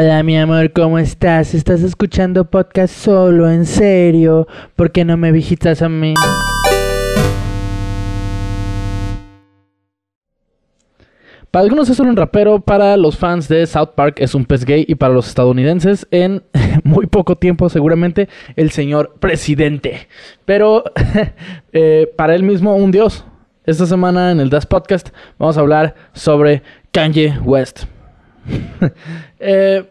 Hola mi amor, ¿cómo estás? ¿Estás escuchando podcast solo? ¿En serio? ¿Por qué no me visitas a mí? Para algunos es un rapero, para los fans de South Park es un pez gay y para los estadounidenses en muy poco tiempo seguramente el señor presidente. Pero eh, para él mismo un dios. Esta semana en el Das Podcast vamos a hablar sobre Kanye West. Eh,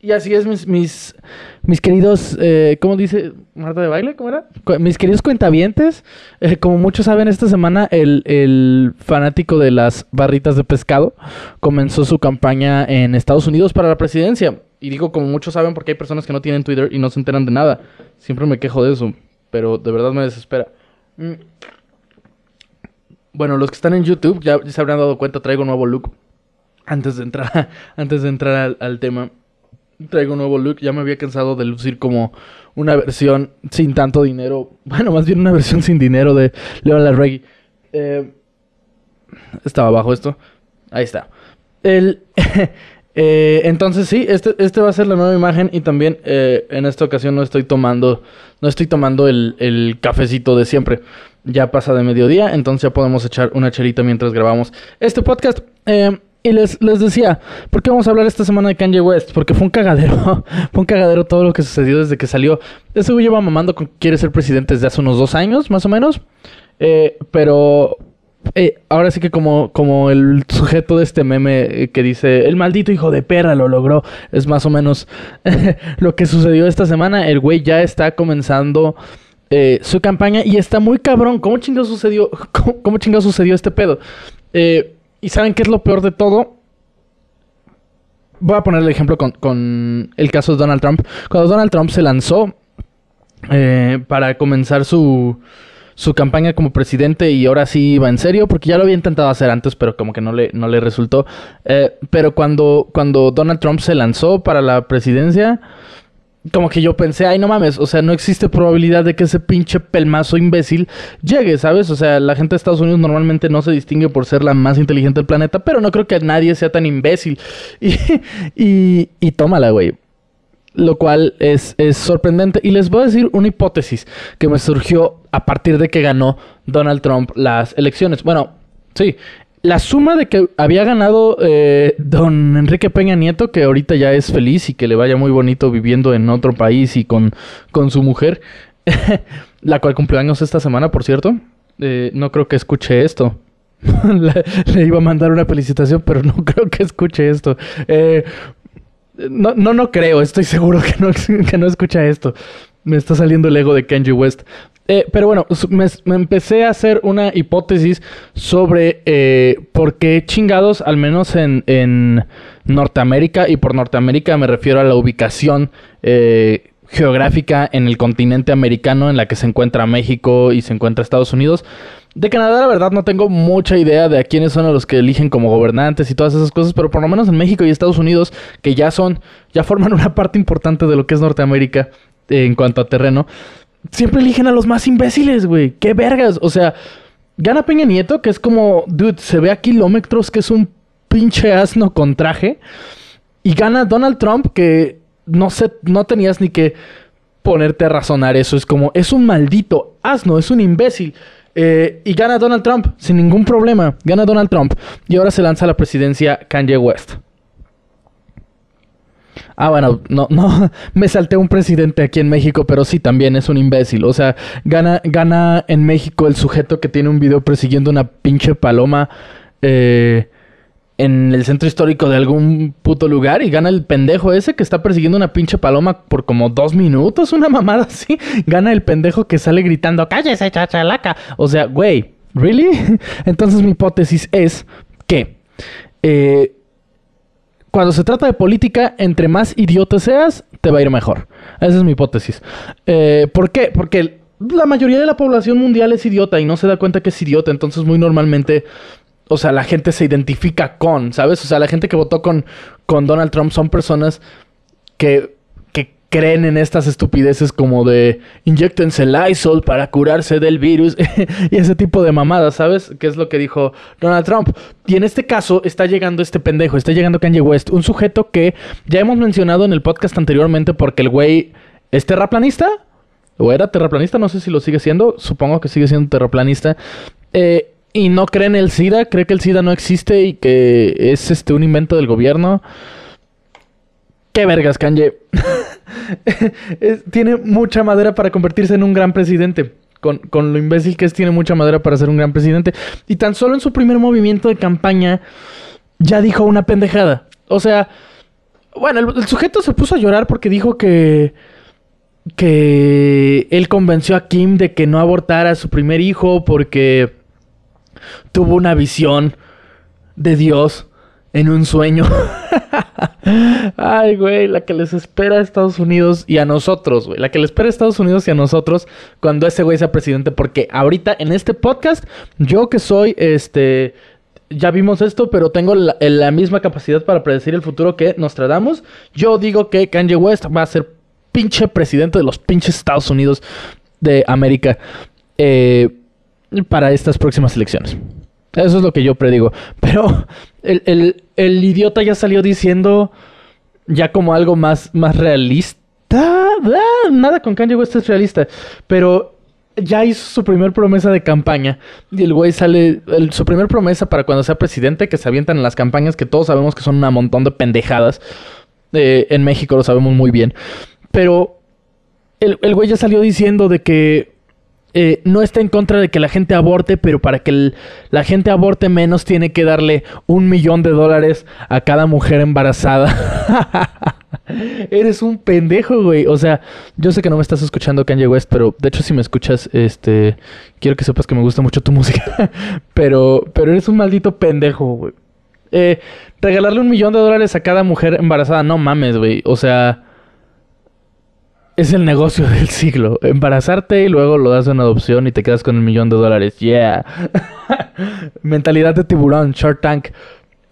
y así es, mis, mis, mis queridos, eh, ¿cómo dice Marta de Baile? ¿Cómo era? Mis queridos cuentavientes. Eh, como muchos saben, esta semana el, el, fanático de las barritas de pescado comenzó su campaña en Estados Unidos para la presidencia. Y digo, como muchos saben, porque hay personas que no tienen Twitter y no se enteran de nada. Siempre me quejo de eso, pero de verdad me desespera. Mm. Bueno, los que están en YouTube ya, se habrán dado cuenta, traigo un nuevo look. Antes de entrar, antes de entrar al, tema traigo un nuevo look. Ya me había cansado de lucir como una versión sin tanto dinero. Bueno, más bien una versión sin dinero de Leon Larregui. Eh, estaba abajo esto. Ahí está. Eh, entonces sí, este, este va a ser la nueva imagen y también eh, en esta ocasión no estoy tomando, no estoy tomando el, el, cafecito de siempre. Ya pasa de mediodía, entonces ya podemos echar una chelita mientras grabamos este podcast. Eh, y les, les decía, ¿por qué vamos a hablar esta semana de Kanye West? Porque fue un cagadero. fue un cagadero todo lo que sucedió desde que salió. Ese güey lleva mamando con quiere ser presidente desde hace unos dos años, más o menos. Eh, pero eh, ahora sí que como, como el sujeto de este meme que dice, el maldito hijo de perra lo logró, es más o menos lo que sucedió esta semana. El güey ya está comenzando eh, su campaña y está muy cabrón. ¿Cómo chingado sucedió? ¿Cómo, cómo chingado sucedió este pedo? Eh, ¿Y saben qué es lo peor de todo? Voy a poner el ejemplo con, con el caso de Donald Trump. Cuando Donald Trump se lanzó eh, para comenzar su, su campaña como presidente y ahora sí iba en serio, porque ya lo había intentado hacer antes, pero como que no le, no le resultó. Eh, pero cuando, cuando Donald Trump se lanzó para la presidencia, como que yo pensé, ay, no mames, o sea, no existe probabilidad de que ese pinche pelmazo imbécil llegue, ¿sabes? O sea, la gente de Estados Unidos normalmente no se distingue por ser la más inteligente del planeta, pero no creo que nadie sea tan imbécil. Y, y, y tómala, güey. Lo cual es, es sorprendente. Y les voy a decir una hipótesis que me surgió a partir de que ganó Donald Trump las elecciones. Bueno, sí, la suma de que había ganado eh, don Enrique Peña Nieto, que ahorita ya es feliz y que le vaya muy bonito viviendo en otro país y con, con su mujer, la cual cumplió años esta semana, por cierto. Eh, no creo que escuche esto. le, iba a mandar una felicitación, pero no creo que escuche esto. Eh, no, no, no creo, estoy seguro que no, que no escucha esto. Me está saliendo el ego de Kanye West. Eh, pero bueno, me, empecé a hacer una hipótesis sobre eh, por qué chingados, al menos en, en, Norteamérica, y por Norteamérica me refiero a la ubicación eh, geográfica en el continente americano en la que se encuentra México y se encuentra Estados Unidos. De Canadá, la verdad, no tengo mucha idea de a quiénes son los que eligen como gobernantes y todas esas cosas, pero por lo menos en México y Estados Unidos, que ya son, ya forman una parte importante de lo que es Norteamérica en cuanto a terreno, siempre eligen a los más imbéciles, güey. Qué vergas. O sea, gana Peña Nieto, que es como, dude, se ve a kilómetros que es un pinche asno con traje. Y gana Donald Trump, que no sé, no tenías ni que ponerte a razonar eso. Es como, es un maldito asno, es un imbécil. Eh, y gana Donald Trump, sin ningún problema. Gana Donald Trump. Y ahora se lanza a la presidencia Kanye West. Ah, bueno, no, no, me salté un presidente aquí en México, pero sí también es un imbécil. O sea, gana, gana en México el sujeto que tiene un video persiguiendo una pinche paloma eh, en el centro histórico de algún puto lugar y gana el pendejo ese que está persiguiendo una pinche paloma por como dos minutos, una mamada así. Gana el pendejo que sale gritando, cállese, chachalaca. O sea, güey, ¿really? Entonces mi hipótesis es que... Eh, cuando se trata de política, entre más idiota seas, te va a ir mejor. Esa es mi hipótesis. Eh, ¿Por qué? Porque la mayoría de la población mundial es idiota y no se da cuenta que es idiota. Entonces, muy normalmente, o sea, la gente se identifica con, ¿sabes? O sea, la gente que votó con, con Donald Trump son personas que, creen en estas estupideces como de inyectense Lysol para curarse del virus y ese tipo de mamadas, ¿sabes? Que es lo que dijo Donald Trump. Y en este caso está llegando este pendejo, está llegando Kanye West, un sujeto que ya hemos mencionado en el podcast anteriormente porque el güey es terraplanista. O era terraplanista, no sé si lo sigue siendo. Supongo que sigue siendo terraplanista. Eh, y no cree en el SIDA, cree que el SIDA no existe y que es este un invento del gobierno. Qué vergas, Kanye. tiene mucha madera para convertirse en un gran presidente. Con, lo imbécil que es, tiene mucha madera para ser un gran presidente. Y tan solo en su primer movimiento de campaña ya dijo una pendejada. O sea, bueno, el, sujeto se puso a llorar porque dijo que que él convenció a Kim de que no abortara a su primer hijo porque tuvo una visión de Dios en un sueño. Ay, güey, la que les espera a Estados Unidos y a nosotros, güey. La que les espera a Estados Unidos y a nosotros cuando ese güey sea presidente. Porque ahorita en este podcast, yo que soy, este, ya vimos esto, pero tengo la, la misma capacidad para predecir el futuro que Nostradamus. Yo digo que Kanye West va a ser pinche presidente de los pinches Estados Unidos de América eh, para estas próximas elecciones. Eso es lo que yo predigo. Pero el, idiota ya salió diciendo ya como algo más, más realista. Ah, nada con Kanye West es realista. Pero ya hizo su primer promesa de campaña. Y el güey sale. su primer promesa para cuando sea presidente, que se avientan en las campañas, que todos sabemos que son un montón de pendejadas. Eh, en México lo sabemos muy bien. Pero el, el güey ya salió diciendo de que eh, no está en contra de que la gente aborte, pero para que la gente aborte menos tiene que darle un millón de dólares a cada mujer embarazada. Eres un pendejo, güey. O sea, yo sé que no me estás escuchando Kanye West, pero de hecho si me escuchas, este, quiero que sepas que me gusta mucho tu música. pero, pero eres un maldito pendejo, güey. Eh, regalarle un millón de dólares a cada mujer embarazada, no mames, güey. O sea, es el negocio del siglo. Embarazarte y luego lo das en adopción y te quedas con el millón de dólares. Yeah. Mentalidad de tiburón, short tank.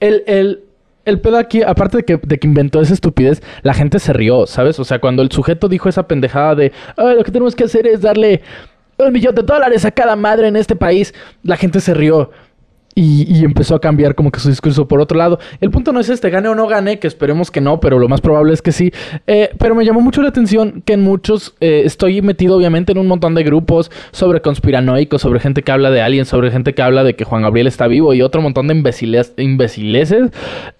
El, el, el pedo aquí, aparte de que, de que inventó esa estupidez, la gente se rió, ¿sabes? O sea, cuando el sujeto dijo esa pendejada de, lo que tenemos que hacer es darle un millón de dólares a cada madre en este país, la gente se rió. Y, empezó a cambiar como que su discurso por otro lado. El punto no es este, gane o no gane, que esperemos que no, pero lo más probable es que sí. Eh, pero me llamó mucho la atención que en muchos eh, estoy metido obviamente en un montón de grupos sobre conspiranoicos, sobre gente que habla de aliens, sobre gente que habla de que Juan Gabriel está vivo y otro montón de imbeciles, imbecileces.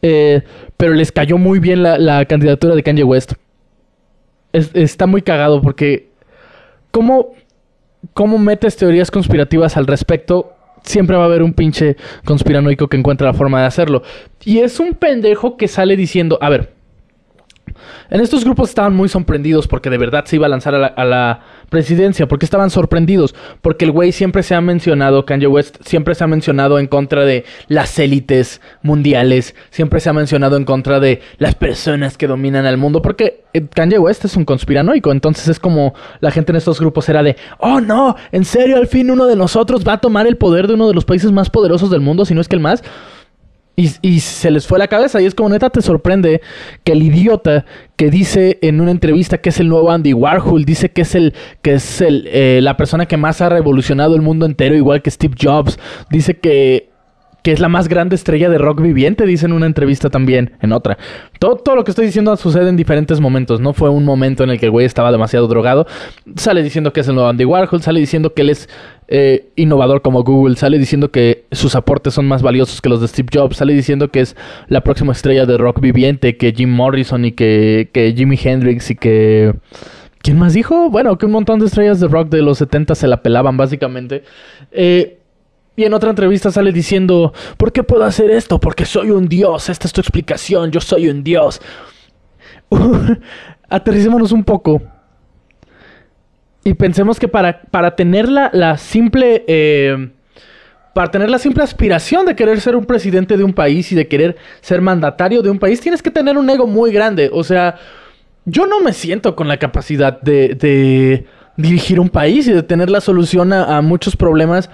Eh, pero les cayó muy bien la, candidatura de Kanye West. está muy cagado porque... ¿Cómo, ¿Cómo metes teorías conspirativas al respecto siempre va a haber un pinche conspiranoico que encuentra la forma de hacerlo. Y es un pendejo que sale diciendo, a ver, en estos grupos estaban muy sorprendidos porque de verdad se iba a lanzar a la, presidencia. porque estaban sorprendidos? Porque el güey siempre se ha mencionado, Kanye West siempre se ha mencionado en contra de las élites mundiales. Siempre se ha mencionado en contra de las personas que dominan al mundo. Porque eh, Kanye West es un conspiranoico. Entonces es como la gente en estos grupos era de, oh no, en serio, al fin uno de nosotros va a tomar el poder de uno de los países más poderosos del mundo, si no es que el más. Y, se les fue la cabeza. Y es como neta te sorprende que el idiota que dice en una entrevista que es el nuevo Andy Warhol, dice que es el, que es el, eh, la persona que más ha revolucionado el mundo entero, igual que Steve Jobs. Dice que que es la más grande estrella de rock viviente, dice en una entrevista también, en otra. Todo, todo lo que estoy diciendo sucede en diferentes momentos, no fue un momento en el que el güey estaba demasiado drogado. Sale diciendo que es el nuevo Andy Warhol, sale diciendo que él es eh, innovador como Google, sale diciendo que sus aportes son más valiosos que los de Steve Jobs, sale diciendo que es la próxima estrella de rock viviente, que Jim Morrison y que, que Jimi Hendrix y que... ¿Quién más dijo? Bueno, que un montón de estrellas de rock de los 70 se la pelaban básicamente. Eh, y en otra entrevista sale diciendo, ¿por qué puedo hacer esto? Porque soy un dios, esta es tu explicación, yo soy un dios. Aterricémonos un poco. Y pensemos que para, para tener la, simple... Eh, para tener la simple aspiración de querer ser un presidente de un país y de querer ser mandatario de un país, tienes que tener un ego muy grande. O sea, yo no me siento con la capacidad de, dirigir un país y de tener la solución a muchos problemas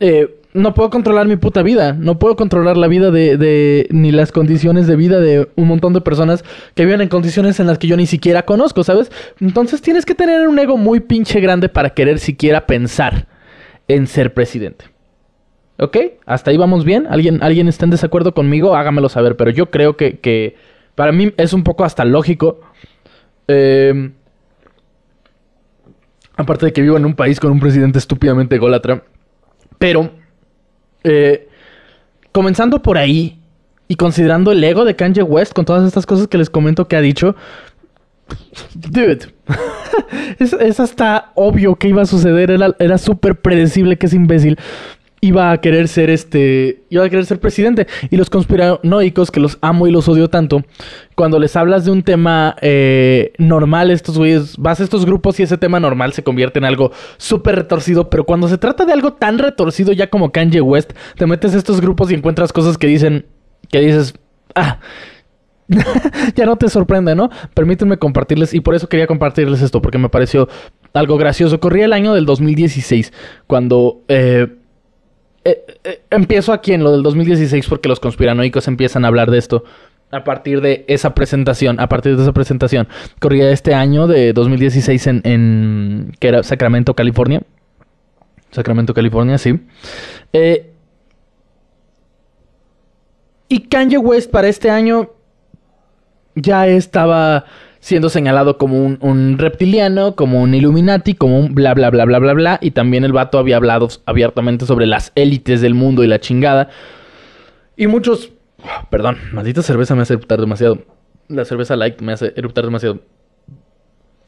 eh, no puedo controlar mi puta vida. No puedo controlar la vida de, de, ni las condiciones de vida de un montón de personas que viven en condiciones en las que yo ni siquiera conozco, ¿sabes? Entonces tienes que tener un ego muy pinche grande para querer siquiera pensar en ser presidente. ¿Ok? Hasta ahí vamos bien. ¿Alguien, ¿Alguien está en desacuerdo conmigo? Hágamelo saber. Pero yo creo que, que para mí es un poco hasta lógico. Eh, aparte de que vivo en un país con un presidente estúpidamente ególatra. Pero, eh, comenzando por ahí y considerando el ego de Kanye West con todas estas cosas que les comento que ha dicho, dude, es, es, hasta obvio que iba a suceder, era, era súper predecible que es imbécil iba a querer ser este, iba a querer ser presidente. Y los conspiranoicos, que los amo y los odio tanto, cuando les hablas de un tema eh, normal, estos güeyes, vas a estos grupos y ese tema normal se convierte en algo súper retorcido, pero cuando se trata de algo tan retorcido ya como Kanye West, te metes a estos grupos y encuentras cosas que dicen, que dices, ah. ya no te sorprende, ¿no? Permítanme compartirles, y por eso quería compartirles esto, porque me pareció algo gracioso. Corría el año del 2016, cuando eh, eh, eh, empiezo aquí en lo del 2016 porque los conspiranoicos empiezan a hablar de esto a partir de esa presentación, a partir de esa presentación. Corría este año de 2016 en, que era Sacramento, California. Sacramento, California, sí. Eh, y Kanye West para este año ya estaba siendo señalado como un, reptiliano, como un Illuminati, como un bla bla bla bla bla bla. Y también el vato había hablado abiertamente sobre las élites del mundo y la chingada. Y muchos. Perdón, maldita cerveza me hace eruptar demasiado. La cerveza light me hace eruptar demasiado.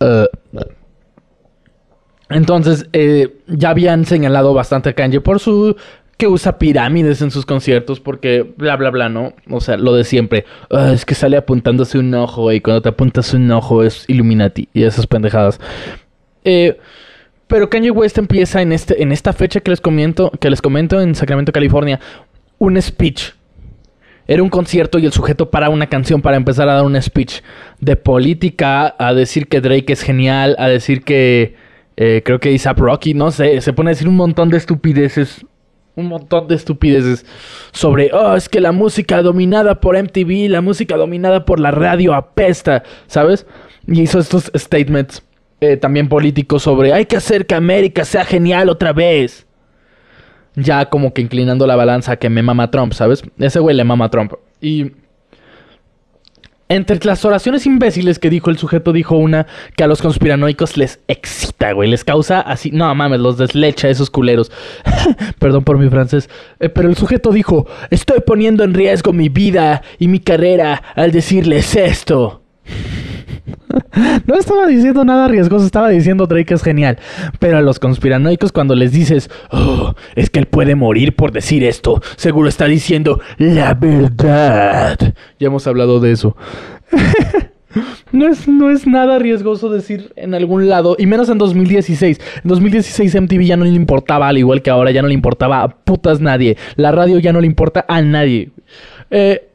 Uh, entonces, eh, ya habían señalado bastante a Kanye por su que usa pirámides en sus conciertos porque bla, bla, bla, ¿no? O sea, lo de siempre. Ah, es que sale apuntándose un ojo y cuando te apuntas un ojo es Illuminati y esas pendejadas. Eh, pero Kanye West empieza en, este, en esta fecha que les, comento, que les comento en Sacramento, California, un speech. Era un concierto y el sujeto para una canción para empezar a dar un speech de política, a decir que Drake es genial, a decir que eh, creo que Isaac Rocky, no sé, se pone a decir un montón de estupideces un montón de estupideces sobre, oh, es que la música dominada por MTV, la música dominada por la radio apesta, ¿sabes? Y hizo estos statements eh, también políticos sobre, hay que hacer que América sea genial otra vez. Ya como que inclinando la balanza que me mama Trump, ¿sabes? Ese güey le mama Trump. Y entre las oraciones imbéciles que dijo el sujeto, dijo una que a los conspiranoicos les excita, güey. Les causa así. No mames, los deslecha esos culeros. Perdón por mi francés. Eh, pero el sujeto dijo: Estoy poniendo en riesgo mi vida y mi carrera al decirles esto. no estaba diciendo nada riesgoso, estaba diciendo Drake es genial. Pero a los conspiranoicos, cuando les dices, oh, es que él puede morir por decir esto, seguro está diciendo la verdad. Ya hemos hablado de eso. No es, no es, nada riesgoso decir en algún lado, y menos en 2016. En 2016 MTV ya no le importaba, al igual que ahora ya no le importaba a putas nadie. La radio ya no le importa a nadie. Eh,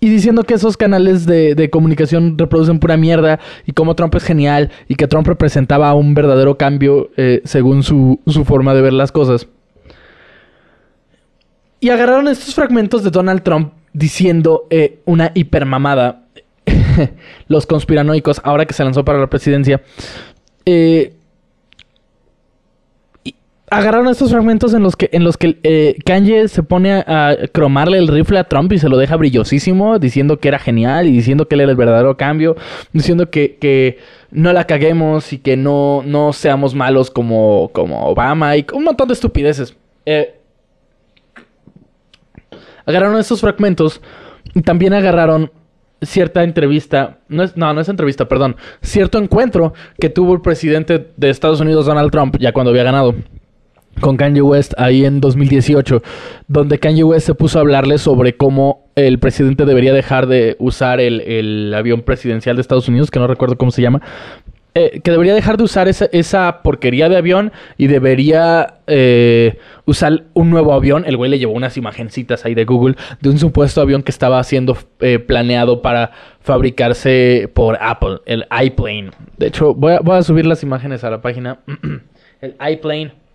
y diciendo que esos canales de, comunicación reproducen pura mierda y como Trump es genial y que Trump representaba un verdadero cambio eh, según su, forma de ver las cosas. Y agarraron estos fragmentos de Donald Trump diciendo eh, una hipermamada. Los conspiranoicos, ahora que se lanzó para la presidencia, eh, agarraron estos fragmentos en los que en los que eh, Kanye se pone a, cromarle el rifle a Trump y se lo deja brillosísimo, diciendo que era genial y diciendo que él era el verdadero cambio, diciendo que, que no la caguemos y que no, no seamos malos como, como Obama y un montón de estupideces. Eh, agarraron estos fragmentos y también agarraron cierta entrevista, no, es, no, no es entrevista, perdón, cierto encuentro que tuvo el presidente de Estados Unidos, Donald Trump, ya cuando había ganado con Kanye West ahí en 2018, donde Kanye West se puso a hablarle sobre cómo el presidente debería dejar de usar el, avión presidencial de Estados Unidos, que no recuerdo cómo se llama, eh, que debería dejar de usar esa, porquería de avión y debería eh, usar un nuevo avión. El güey le llevó unas imagencitas ahí de Google de un supuesto avión que estaba siendo eh, planeado para fabricarse por Apple, el iPlane. De hecho, voy a subir las imágenes a la página. el iPlane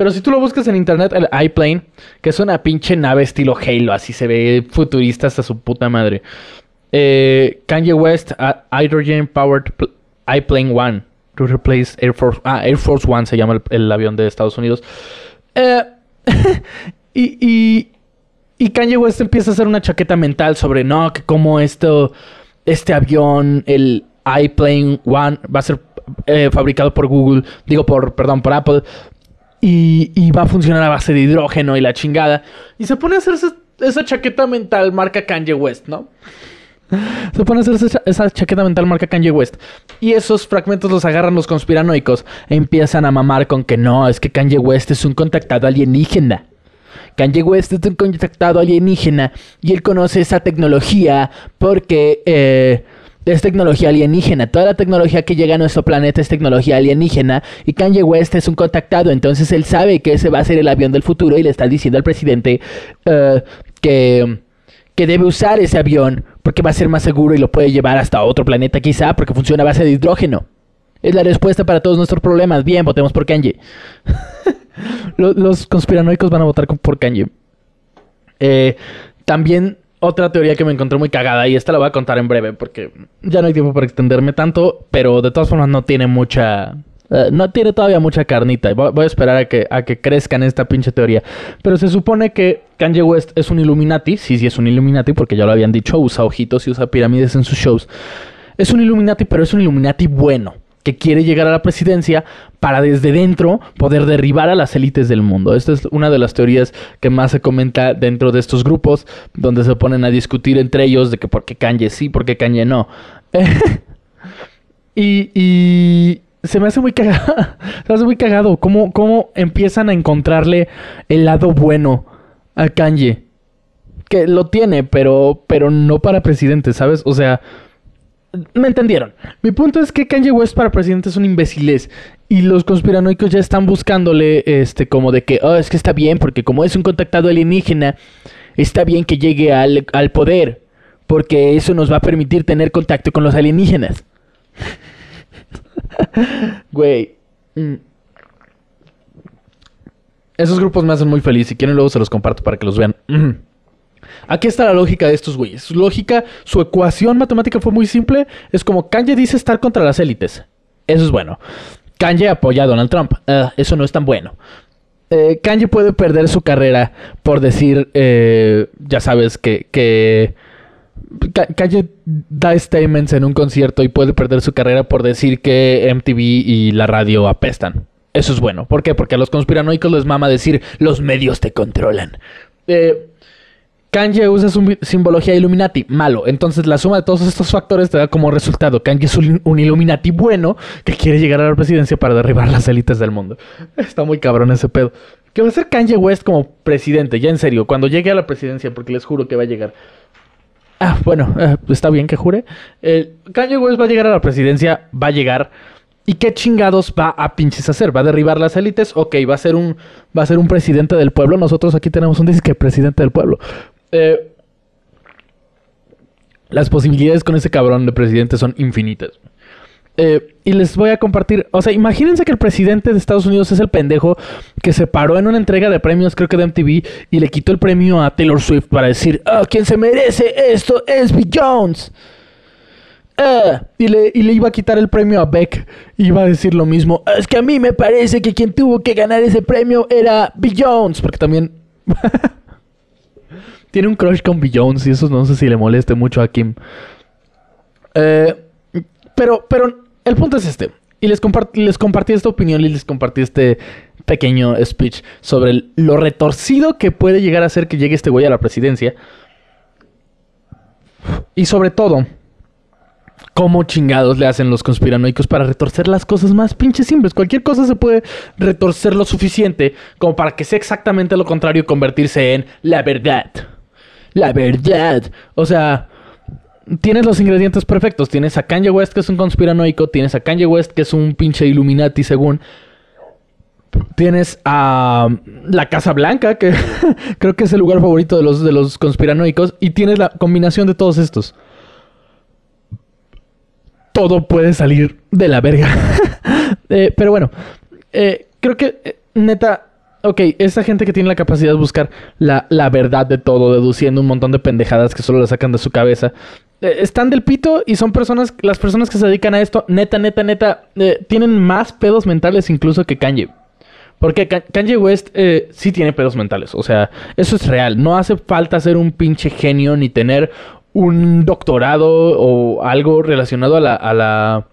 Pero si tú lo buscas en internet, el iPlane, que es una pinche nave estilo Halo, así se ve futurista hasta su puta madre. Eh, Kanye West, Hydrogen Powered iPlane One, to replace Air Force, ah, Air Force One se llama el, avión de Estados Unidos. Eh, y, y, Kanye West empieza a hacer una chaqueta mental sobre, no, que como esto, este avión, el iPlane One, va a ser eh, fabricado por Google, digo por, perdón, por Apple, y, va a funcionar a base de hidrógeno y la chingada. Y se pone a hacer esa, chaqueta mental marca Kanye West, ¿no? Se pone a hacer esa, chaqueta mental marca Kanye West. Y esos fragmentos los agarran los conspiranoicos empiezan a mamar con que no, es que Kanye West es un contactado alienígena. Kanye West es un contactado alienígena y él conoce esa tecnología porque eh, es tecnología alienígena. Toda la tecnología que llega a nuestro planeta es tecnología alienígena. Y Kanye West es un contactado. Entonces él sabe que ese va a ser el avión del futuro y le está diciendo al presidente eh, que, que debe usar ese avión porque va a ser más seguro y lo puede llevar hasta otro planeta quizá porque funciona a base de hidrógeno. Es la respuesta para todos nuestros problemas. Bien, votemos por Kanye. los, conspiranoicos van a votar por Kanye. Eh, también otra teoría que me encontré muy cagada y esta la voy a contar en breve porque ya no hay tiempo para extenderme tanto, pero de todas formas no tiene mucha... Eh, no tiene todavía mucha carnita. Voy, voy, a esperar a que, a que crezca esta pinche teoría. Pero se supone que Kanye West es un Illuminati. Sí, sí, es un Illuminati porque ya lo habían dicho. Usa ojitos y usa pirámides en sus shows. Es un Illuminati, pero es un Illuminati bueno que quiere llegar a la presidencia para desde dentro poder derribar a las élites del mundo. Esta es una de las teorías que más se comenta dentro de estos grupos, donde se ponen a discutir entre ellos de que por qué Kanye sí, por qué Kanye no. y, se me hace muy cagado, se me hace muy cagado cómo, cómo empiezan a encontrarle el lado bueno a Kanye. Que lo tiene, pero, pero no para presidente, ¿sabes? O sea, me entendieron. Mi punto es que Kanye West para presidente es un. Y los conspiranoicos ya están buscándole, este, como de que, oh, es que está bien, porque como es un contactado alienígena, está bien que llegue al, al poder. Porque eso nos va a permitir tener contacto con los alienígenas. Güey. Mm. Esos grupos me hacen muy feliz. Si quieren, luego se los comparto para que los vean. Aquí está la lógica de estos güeyes. Su lógica, su ecuación matemática fue muy simple. Es como Kanye dice estar contra las élites. Eso es bueno. Kanye apoya a Donald Trump. Ah, eso no es tan bueno. Eh, Kanye puede perder su carrera por decir, eh, ya sabes, que, que Kanye da statements en un concierto y puede perder su carrera por decir que MTV y la radio apestan. Eso es bueno. ¿Por qué? Porque a los conspiranoicos les mama decir los medios te controlan. Eh, Kanye usa su simbología Illuminati, malo. Entonces la suma de todos estos factores te da como resultado. Kanye es un, Illuminati bueno que quiere llegar a la presidencia para derribar las élites del mundo. Está muy cabrón ese pedo. ¿Qué va a hacer Kanye West como presidente? Ya en serio, cuando llegue a la presidencia, porque les juro que va a llegar. Ah, bueno, eh, está bien que jure. Kanye West va a llegar a la presidencia, va a llegar. ¿Y qué chingados va a pinches hacer? ¿Va a derribar las élites? Ok, va a ser un, va a ser un presidente del pueblo. Nosotros aquí tenemos un disque presidente del pueblo. Eh, las posibilidades con ese cabrón de presidente son infinitas. Eh, y les voy a compartir, o sea, imagínense que el presidente de Estados Unidos es el pendejo que se paró en una entrega de premios, creo que de MTV, y le quitó el premio a Taylor Swift para decir, ah, quien se merece esto es Bill Jones. Ah, y, le, y, le, iba a quitar el premio a Beck. Iba a decir lo mismo. es que a mí me parece que quien tuvo que ganar ese premio era Bill Jones. Porque también tiene un crush con Jones y eso no sé si le moleste mucho a Kim. Eh, pero, pero el punto es este. Y les, les compartí esta opinión y les compartí este pequeño speech sobre lo retorcido que puede llegar a ser que llegue este güey a la presidencia. Y sobre todo, cómo chingados le hacen los conspiranoicos para retorcer las cosas más pinches simples. Cualquier cosa se puede retorcer lo suficiente como para que sea exactamente lo contrario y convertirse en la verdad la verdad. O sea, tienes los ingredientes perfectos. Tienes a Kanye West, que es un conspiranoico. Tienes a Kanye West, que es un pinche Illuminati, según. Tienes a la Casa Blanca, que creo que es el lugar favorito de los, de los conspiranoicos. Y tienes la combinación de todos estos. Todo puede salir de la verga. Eh, pero bueno, eh, creo que, eh, neta, ok, esta gente que tiene la capacidad de buscar la, la verdad de todo, deduciendo un montón de pendejadas que solo le sacan de su cabeza, eh, están del pito y son personas, las personas que se dedican a esto, neta, neta, neta, eh, tienen más pedos mentales incluso que Kanye. Porque Kanye West eh, sí tiene pedos mentales. O sea, eso es real. No hace falta ser un pinche genio ni tener un doctorado o algo relacionado la, a la,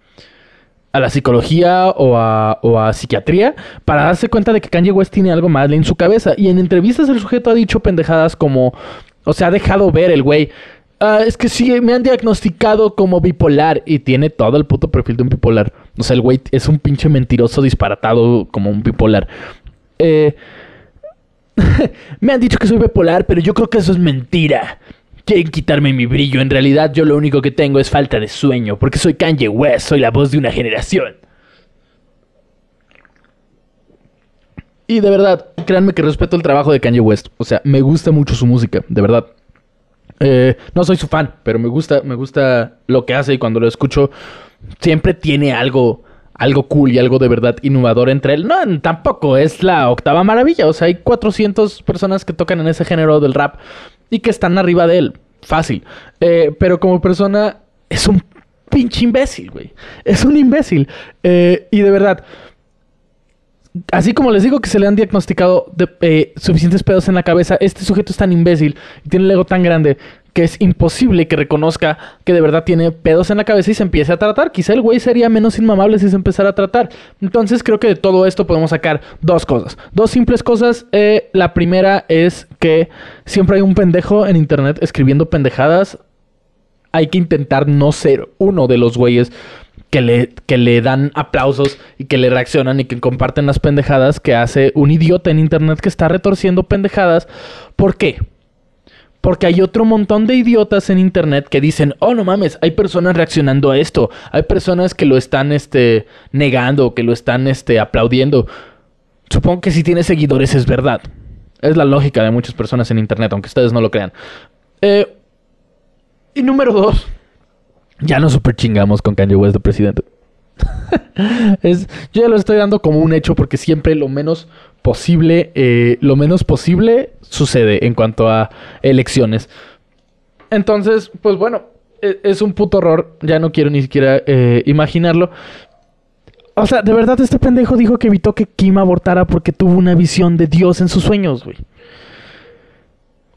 a la psicología o a, o a, psiquiatría para darse cuenta de que Kanye West tiene algo mal en su cabeza. Y en entrevistas el sujeto ha dicho pendejadas como, o sea, ha dejado ver el güey. Ah, es que sí, me han diagnosticado como bipolar y tiene todo el puto perfil de un bipolar. O sea, el güey es un pinche mentiroso disparatado como un bipolar. Eh, me han dicho que soy bipolar, pero yo creo que eso es mentira. Quieren quitarme mi brillo. En realidad yo lo único que tengo es falta de sueño, porque soy Kanye West, soy la voz de una generación. Y de verdad, créanme que respeto el trabajo de Kanye West. O sea, me gusta mucho su música, de verdad. Eh, no soy su fan, pero me gusta, me gusta lo que hace y cuando lo escucho siempre tiene algo, algo cool y algo de verdad innovador entre él. No, tampoco es la octava maravilla. O sea, hay 400 personas que tocan en ese género del rap y que están arriba de él. Fácil. Eh, pero como persona es un pinche imbécil, güey. Es un imbécil. Eh, y de verdad, así como les digo que se le han diagnosticado eh, suficientes pedos en la cabeza, este sujeto es tan imbécil y tiene el ego tan grande que es imposible que reconozca que de verdad tiene pedos en la cabeza y se empiece a tratar. Quizá el güey sería menos inmamable si se empezara a tratar. Entonces creo que de todo esto podemos sacar dos cosas. Dos simples cosas. Eh, la primera es que siempre hay un pendejo en internet escribiendo pendejadas. Hay que intentar no ser uno de los güeyes que le, que le dan aplausos y que le reaccionan y que comparten las pendejadas que hace un idiota en internet que está retorciendo pendejadas. ¿Por qué? Porque hay otro montón de idiotas en internet que dicen, oh no mames, hay personas reaccionando a esto, hay personas que lo están este, negando, que lo están este, aplaudiendo. Supongo que si tiene seguidores es verdad. Es la lógica de muchas personas en internet, aunque ustedes no lo crean. Eh, y número dos, ya no super chingamos con Kanye West de presidente. es, yo ya lo estoy dando como un hecho porque siempre lo menos posible, eh, lo menos posible sucede en cuanto a elecciones. Entonces, pues bueno, e, es un puto horror. Ya no quiero ni siquiera eh, imaginarlo. O sea, de verdad este pendejo dijo que evitó que Kim abortara porque tuvo una visión de Dios en sus sueños, güey.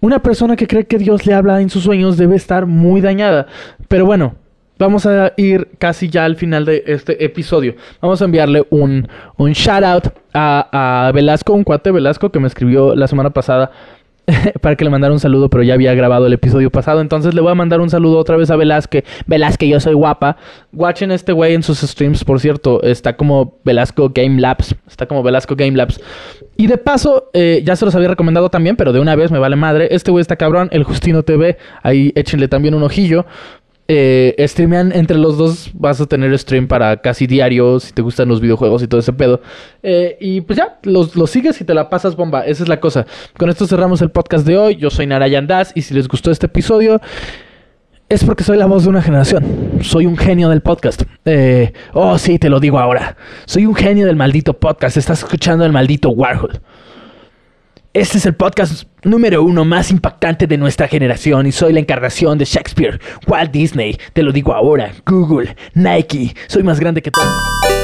Una persona que cree que Dios le habla en sus sueños debe estar muy dañada. Pero bueno, vamos a ir casi ya al final de este episodio. Vamos a enviarle un, un shout out a, Velasco, un cuate Velasco que me escribió la semana pasada para que le mandara un saludo, pero ya había grabado el episodio pasado. Entonces le voy a mandar un saludo otra vez a Velasco. Velasco, yo soy guapa. Watchen este güey en sus streams, por cierto. Está como Velasco Game Labs. Está como Velasco Game Labs. Y de paso, eh, ya se los había recomendado también, pero de una vez me vale madre. Este güey está cabrón, el Justino TV. Ahí échenle también un ojillo eh, streamean entre los dos. Vas a tener stream para casi diario si te gustan los videojuegos y todo ese pedo. Eh, y pues ya, los, sigues y te la pasas bomba. Esa es la cosa. Con esto cerramos el podcast de hoy. Yo soy Narayan Das y si les gustó este episodio es porque soy la voz de una generación. Soy un genio del podcast. Eh, oh, sí, te lo digo ahora. Soy un genio del maldito podcast. Estás escuchando el maldito Warhol. Este es el podcast número uno más impactante de nuestra generación y soy la encarnación de Shakespeare, Walt Disney, te lo digo ahora, Google, Nike, soy más grande que todo.